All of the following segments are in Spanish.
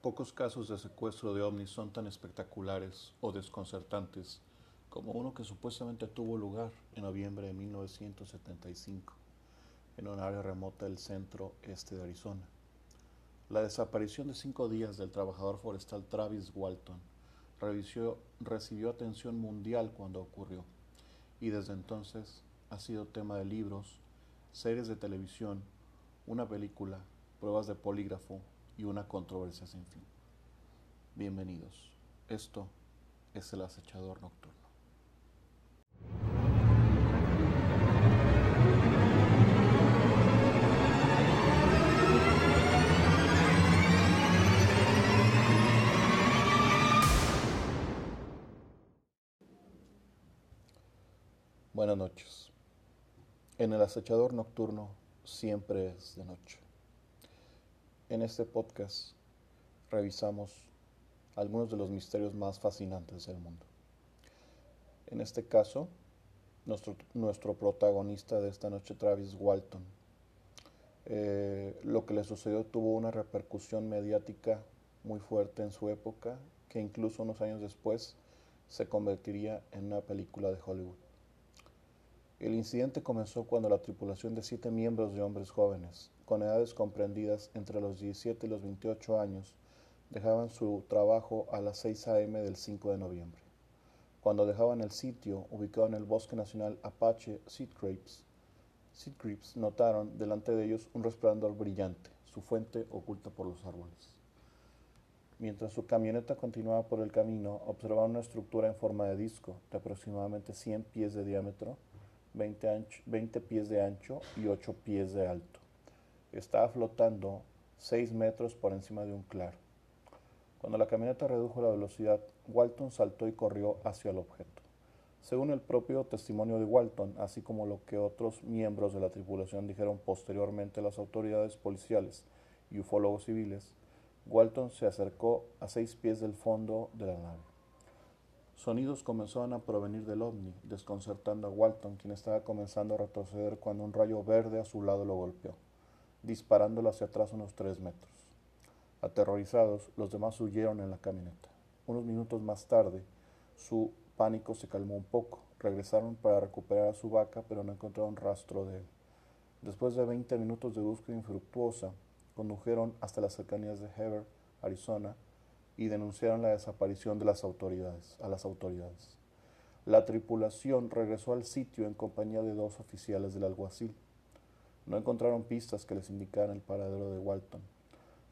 Pocos casos de secuestro de ovnis son tan espectaculares o desconcertantes como uno que supuestamente tuvo lugar en noviembre de 1975 en un área remota del centro este de Arizona. La desaparición de cinco días del trabajador forestal Travis Walton recibió atención mundial cuando ocurrió y desde entonces ha sido tema de libros, series de televisión, una película, pruebas de polígrafo y una controversia sin fin. Bienvenidos. Esto es el acechador nocturno. Buenas noches. En el acechador nocturno siempre es de noche. En este podcast revisamos algunos de los misterios más fascinantes del mundo. En este caso, nuestro, nuestro protagonista de esta noche, Travis Walton, eh, lo que le sucedió tuvo una repercusión mediática muy fuerte en su época, que incluso unos años después se convertiría en una película de Hollywood. El incidente comenzó cuando la tripulación de siete miembros de hombres jóvenes, con edades comprendidas entre los 17 y los 28 años, dejaban su trabajo a las 6 a.m. del 5 de noviembre. Cuando dejaban el sitio, ubicado en el Bosque Nacional Apache Sea Creeps, notaron delante de ellos un resplandor brillante, su fuente oculta por los árboles. Mientras su camioneta continuaba por el camino, observaron una estructura en forma de disco de aproximadamente 100 pies de diámetro 20, pies de ancho y 8 pies de alto. Estaba flotando 6 metros por encima de un claro. Cuando la camioneta redujo la velocidad, Walton saltó y corrió hacia el objeto. Según el propio testimonio de Walton, así como lo que otros miembros de la tripulación dijeron posteriormente a las autoridades policiales y ufólogos civiles, Walton se acercó a seis pies del fondo de la nave. Sonidos comenzaban a provenir del ovni, desconcertando a Walton, quien estaba comenzando a retroceder cuando un rayo verde a su lado lo golpeó, disparándolo hacia atrás unos tres metros. Aterrorizados, los demás huyeron en la camioneta. Unos minutos más tarde, su pánico se calmó un poco. Regresaron para recuperar a su vaca, pero no encontraron rastro de él. Después de 20 minutos de búsqueda infructuosa, condujeron hasta las cercanías de Heber, Arizona, y denunciaron la desaparición de las autoridades, a las autoridades. La tripulación regresó al sitio en compañía de dos oficiales del alguacil. No encontraron pistas que les indicaran el paradero de Walton.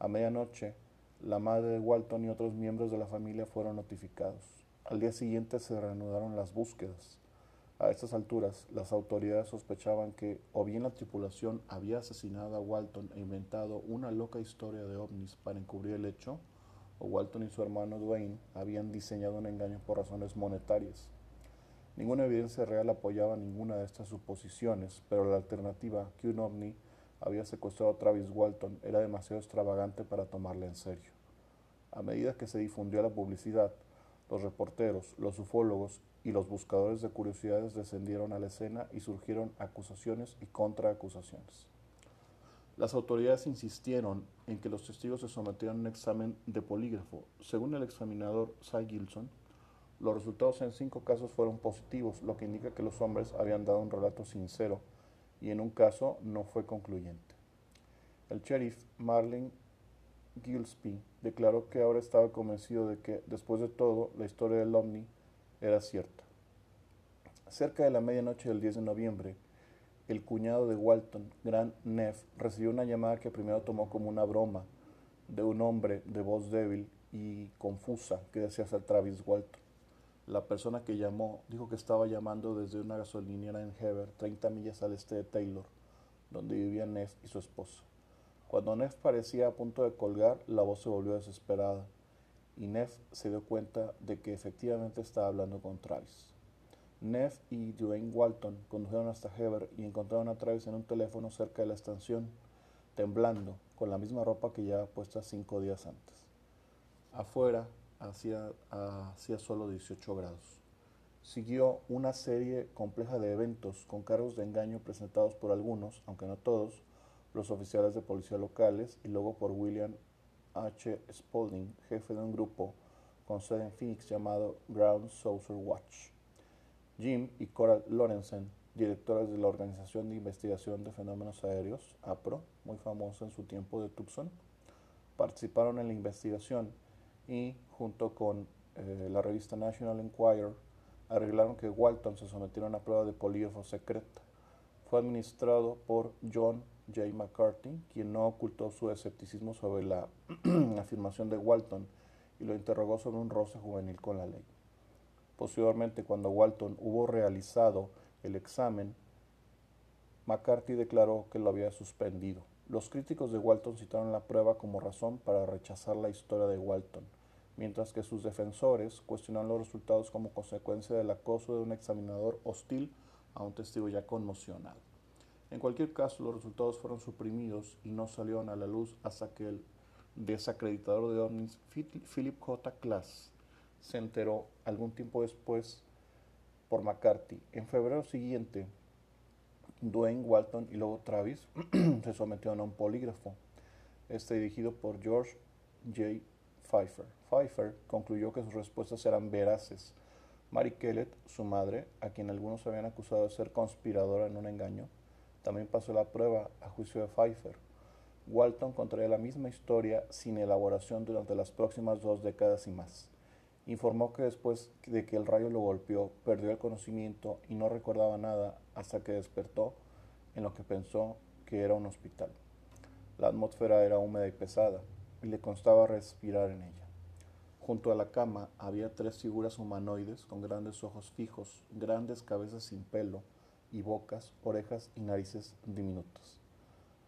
A medianoche, la madre de Walton y otros miembros de la familia fueron notificados. Al día siguiente se reanudaron las búsquedas. A estas alturas, las autoridades sospechaban que o bien la tripulación había asesinado a Walton e inventado una loca historia de ovnis para encubrir el hecho, Walton y su hermano Dwayne habían diseñado un engaño por razones monetarias. Ninguna evidencia real apoyaba ninguna de estas suposiciones, pero la alternativa que un ovni había secuestrado a Travis Walton era demasiado extravagante para tomarla en serio. A medida que se difundió la publicidad, los reporteros, los ufólogos y los buscadores de curiosidades descendieron a la escena y surgieron acusaciones y contraacusaciones. Las autoridades insistieron en que los testigos se sometieran a un examen de polígrafo. Según el examinador Cy Gilson, los resultados en cinco casos fueron positivos, lo que indica que los hombres habían dado un relato sincero y en un caso no fue concluyente. El sheriff Marlin Gillespie declaró que ahora estaba convencido de que, después de todo, la historia del ovni era cierta. Cerca de la medianoche del 10 de noviembre, el cuñado de Walton, Grant Neff, recibió una llamada que primero tomó como una broma de un hombre de voz débil y confusa que decía ser Travis Walton. La persona que llamó dijo que estaba llamando desde una gasolinera en Heber, 30 millas al este de Taylor, donde vivían Neff y su esposa. Cuando Neff parecía a punto de colgar, la voz se volvió desesperada y Neff se dio cuenta de que efectivamente estaba hablando con Travis. Neff y Dwayne Walton condujeron hasta Heber y encontraron a Travis en un teléfono cerca de la estación, temblando, con la misma ropa que llevaba puesta cinco días antes. Afuera hacía, hacía solo 18 grados. Siguió una serie compleja de eventos con cargos de engaño presentados por algunos, aunque no todos, los oficiales de policía locales y luego por William H. Spaulding, jefe de un grupo con sede en Phoenix llamado Ground Saucer Watch. Jim y Cora Lorenzen, directores de la Organización de Investigación de Fenómenos Aéreos, APRO, muy famosa en su tiempo de Tucson, participaron en la investigación y, junto con eh, la revista National Enquirer, arreglaron que Walton se sometiera a una prueba de polígrafo secreta. Fue administrado por John J. McCarthy, quien no ocultó su escepticismo sobre la afirmación de Walton y lo interrogó sobre un roce juvenil con la ley. Posteriormente, cuando Walton hubo realizado el examen, McCarthy declaró que lo había suspendido. Los críticos de Walton citaron la prueba como razón para rechazar la historia de Walton, mientras que sus defensores cuestionaron los resultados como consecuencia del acoso de un examinador hostil a un testigo ya conmocionado. En cualquier caso, los resultados fueron suprimidos y no salieron a la luz hasta que el desacreditador de ovnis Philip J. Klass se enteró algún tiempo después por McCarthy. En febrero siguiente, Dwayne Walton y luego Travis se sometieron a un polígrafo, este dirigido por George J. Pfeiffer. Pfeiffer concluyó que sus respuestas eran veraces. Mary Kellett, su madre, a quien algunos habían acusado de ser conspiradora en un engaño, también pasó la prueba a juicio de Pfeiffer. Walton contaría la misma historia sin elaboración durante las próximas dos décadas y más. Informó que después de que el rayo lo golpeó, perdió el conocimiento y no recordaba nada hasta que despertó en lo que pensó que era un hospital. La atmósfera era húmeda y pesada, y le constaba respirar en ella. Junto a la cama había tres figuras humanoides con grandes ojos fijos, grandes cabezas sin pelo, y bocas, orejas y narices diminutas.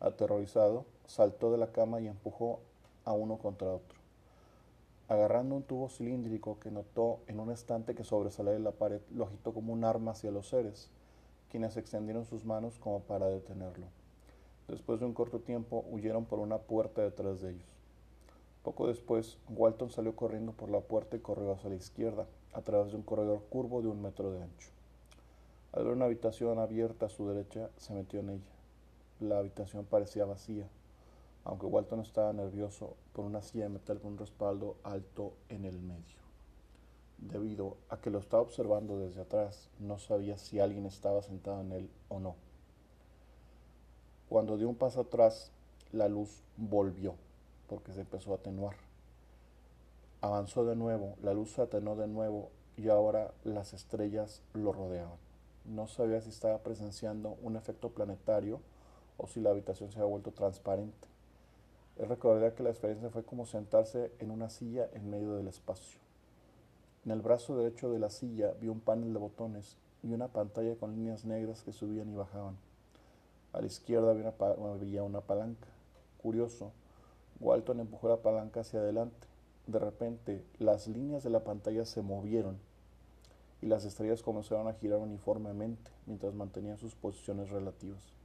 Aterrorizado, saltó de la cama y empujó a uno contra otro agarrando un tubo cilíndrico que notó en un estante que sobresalía de la pared, lo agitó como un arma hacia los seres, quienes extendieron sus manos como para detenerlo. Después de un corto tiempo, huyeron por una puerta detrás de ellos. Poco después, Walton salió corriendo por la puerta y corrió hacia la izquierda, a través de un corredor curvo de un metro de ancho. Al ver una habitación abierta a su derecha, se metió en ella. La habitación parecía vacía aunque Walton estaba nervioso por una silla de metal con un respaldo alto en el medio. Debido a que lo estaba observando desde atrás, no sabía si alguien estaba sentado en él o no. Cuando dio un paso atrás, la luz volvió, porque se empezó a atenuar. Avanzó de nuevo, la luz se atenuó de nuevo y ahora las estrellas lo rodeaban. No sabía si estaba presenciando un efecto planetario o si la habitación se había vuelto transparente. Él recordaría que la experiencia fue como sentarse en una silla en medio del espacio. En el brazo derecho de la silla vio un panel de botones y una pantalla con líneas negras que subían y bajaban. A la izquierda había una, palanca. Curioso, Walton empujó la palanca hacia adelante. De repente, las líneas de la pantalla se movieron y las estrellas comenzaron a girar uniformemente mientras mantenían sus posiciones relativas.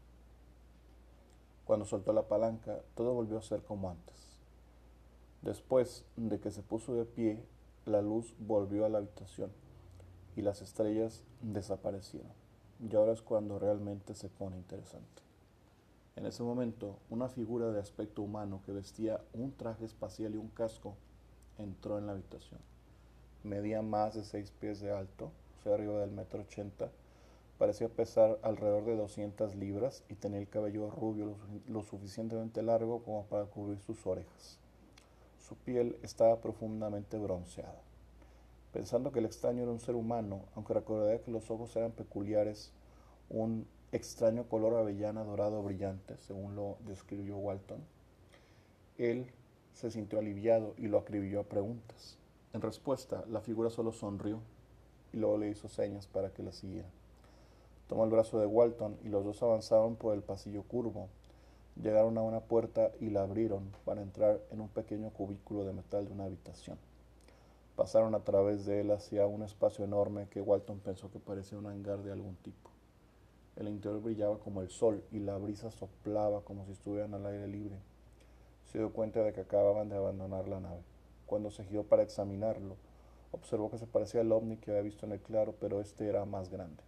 Cuando soltó la palanca, todo volvió a ser como antes. Después de que se puso de pie, la luz volvió a la habitación y las estrellas desaparecieron. Y ahora es cuando realmente se pone interesante. En ese momento, una figura de aspecto humano que vestía un traje espacial y un casco entró en la habitación. Medía más de seis pies de alto, fue arriba del metro ochenta Parecía pesar alrededor de 200 libras y tenía el cabello rubio lo, suficientemente largo como para cubrir sus orejas. Su piel estaba profundamente bronceada. Pensando que el extraño era un ser humano, aunque recordaría que los ojos eran peculiares, un extraño color avellana dorado brillante, según lo describió Walton, él se sintió aliviado y lo acribilló a preguntas. En respuesta, la figura solo sonrió y luego le hizo señas para que la siguiera. Tomó el brazo de Walton y los dos avanzaron por el pasillo curvo. Llegaron a una puerta y la abrieron para entrar en un pequeño cubículo de metal de una habitación. Pasaron a través de él hacia un espacio enorme que Walton pensó que parecía un hangar de algún tipo. El interior brillaba como el sol y la brisa soplaba como si estuvieran al aire libre. Se dio cuenta de que acababan de abandonar la nave. Cuando se giró para examinarlo, observó que se parecía al ovni que había visto en el claro, pero este era más grande.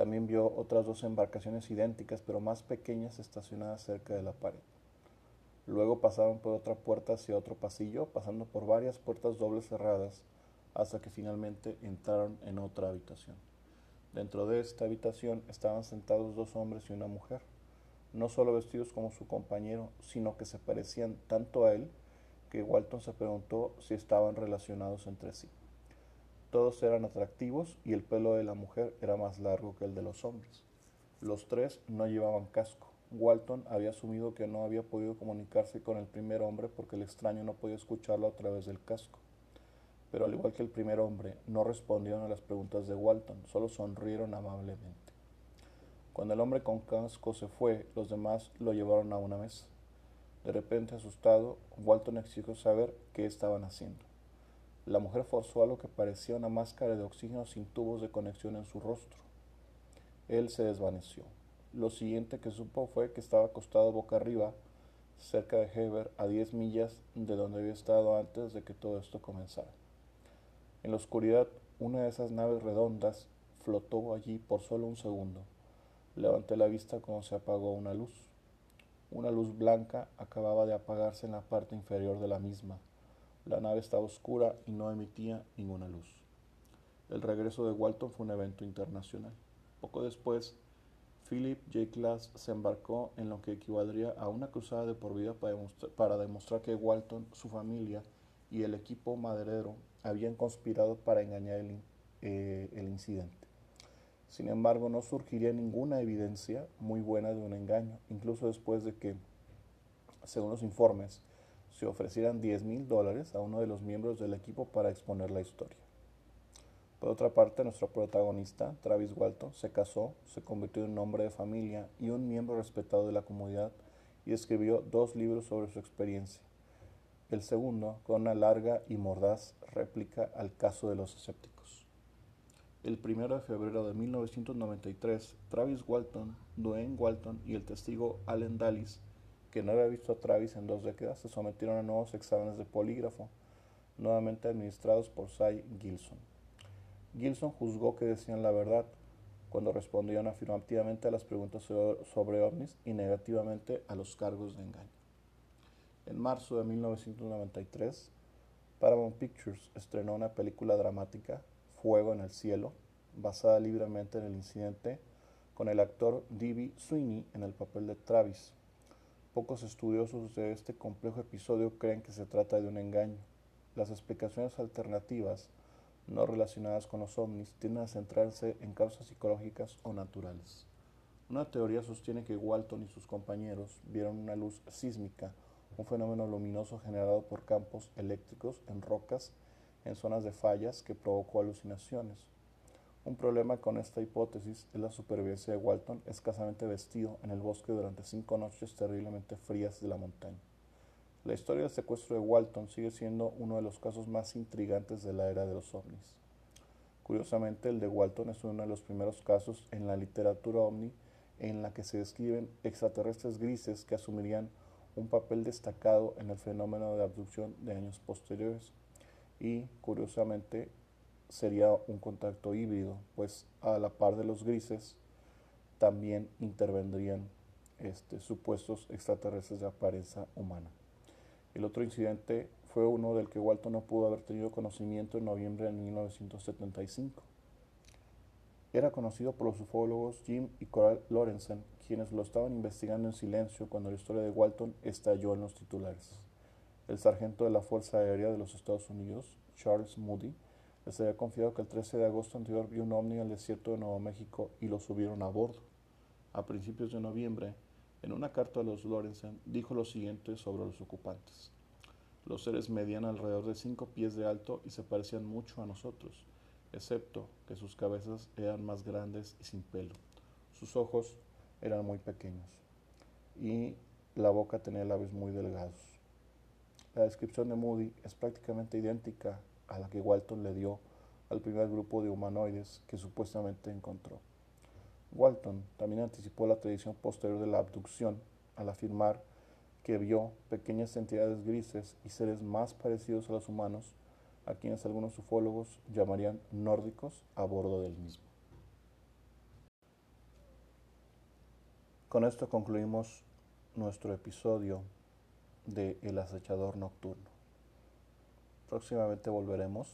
También vio otras dos embarcaciones idénticas pero más pequeñas estacionadas cerca de la pared. Luego pasaron por otra puerta hacia otro pasillo, pasando por varias puertas dobles cerradas, hasta que finalmente entraron en otra habitación. Dentro de esta habitación estaban sentados dos hombres y una mujer, no solo vestidos como su compañero, sino que se parecían tanto a él que Walton se preguntó si estaban relacionados entre sí. Todos eran atractivos y el pelo de la mujer era más largo que el de los hombres. Los tres no llevaban casco. Walton había asumido que no había podido comunicarse con el primer hombre porque el extraño no podía escucharlo a través del casco. Pero al igual que el primer hombre, no respondieron a las preguntas de Walton, solo sonrieron amablemente. Cuando el hombre con casco se fue, los demás lo llevaron a una mesa. De repente, asustado, Walton exigió saber qué estaban haciendo. La mujer forzó algo que parecía una máscara de oxígeno sin tubos de conexión en su rostro. Él se desvaneció. Lo siguiente que supo fue que estaba acostado boca arriba, cerca de Heber, a 10 millas de donde había estado antes de que todo esto comenzara. En la oscuridad, una de esas naves redondas flotó allí por solo un segundo. Levanté la vista cuando se apagó una luz. Una luz blanca acababa de apagarse en la parte inferior de la misma. La nave estaba oscura y no emitía ninguna luz. El regreso de Walton fue un evento internacional. Poco después, Philip J. Glass se embarcó en lo que equivaldría a una cruzada de por vida para demostrar, que Walton, su familia y el equipo maderero habían conspirado para engañar eh, el incidente. Sin embargo, no surgiría ninguna evidencia muy buena de un engaño, incluso después de que, según los informes, se ofrecieran 10 mil dólares a uno de los miembros del equipo para exponer la historia. Por otra parte, nuestro protagonista, Travis Walton, se casó, se convirtió en un hombre de familia y un miembro respetado de la comunidad y escribió dos libros sobre su experiencia. El segundo, con una larga y mordaz réplica al caso de los escépticos. El 1 de febrero de 1993, Travis Walton, Dwayne Walton y el testigo Allen Dallis, que no había visto a Travis en dos décadas, se sometieron a nuevos exámenes de polígrafo, nuevamente administrados por Cy Gilson. Gilson juzgó que decían la verdad cuando respondieron afirmativamente a las preguntas sobre ovnis y negativamente a los cargos de engaño. En marzo de 1993, Paramount Pictures estrenó una película dramática Fuego en el Cielo, basada libremente en el incidente, con el actor D.B. Sweeney en el papel de Travis. Pocos estudiosos de este complejo episodio creen que se trata de un engaño. Las explicaciones alternativas, no relacionadas con los ovnis, tienden a centrarse en causas psicológicas o naturales. Una teoría sostiene que Walton y sus compañeros vieron una luz sísmica, un fenómeno luminoso generado por campos eléctricos en rocas en zonas de fallas que provocó alucinaciones. Un problema con esta hipótesis es la supervivencia de Walton escasamente vestido en el bosque durante cinco noches terriblemente frías de la montaña. La historia del secuestro de Walton sigue siendo uno de los casos más intrigantes de la era de los ovnis. Curiosamente, el de Walton es uno de los primeros casos en la literatura ovni en la que se describen extraterrestres grises que asumirían un papel destacado en el fenómeno de abducción de años posteriores y curiosamente sería un contacto híbrido, pues a la par de los grises también intervendrían este, supuestos extraterrestres de apariencia humana. El otro incidente fue uno del que Walton no pudo haber tenido conocimiento en noviembre de 1975. Era conocido por los ufólogos Jim y Coral Lorenzen, quienes lo estaban investigando en silencio cuando la historia de Walton estalló en los titulares. El sargento de la Fuerza Aérea de los Estados Unidos, Charles Moody, les había confiado que el 13 de agosto anterior vio un ovni en el desierto de Nuevo México y lo subieron a bordo. A principios de noviembre, en una carta a los Lorenzen, dijo lo siguiente sobre los ocupantes. Los seres medían alrededor de cinco pies de alto y se parecían mucho a nosotros, excepto que sus cabezas eran más grandes y sin pelo. Sus ojos eran muy pequeños y la boca tenía labios muy delgados. La descripción de Moody es prácticamente idéntica a la que Walton le dio al primer grupo de humanoides que supuestamente encontró. Walton también anticipó la tradición posterior de la abducción al afirmar que vio pequeñas entidades grises y seres más parecidos a los humanos, a quienes algunos ufólogos llamarían nórdicos a bordo del mismo. Con esto concluimos nuestro episodio de El acechador nocturno. Próximamente volveremos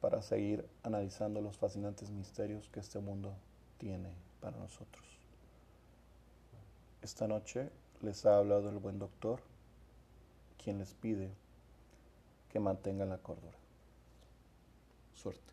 para seguir analizando los fascinantes misterios que este mundo tiene para nosotros. Esta noche les ha hablado el buen doctor, quien les pide que mantengan la cordura. Suerte.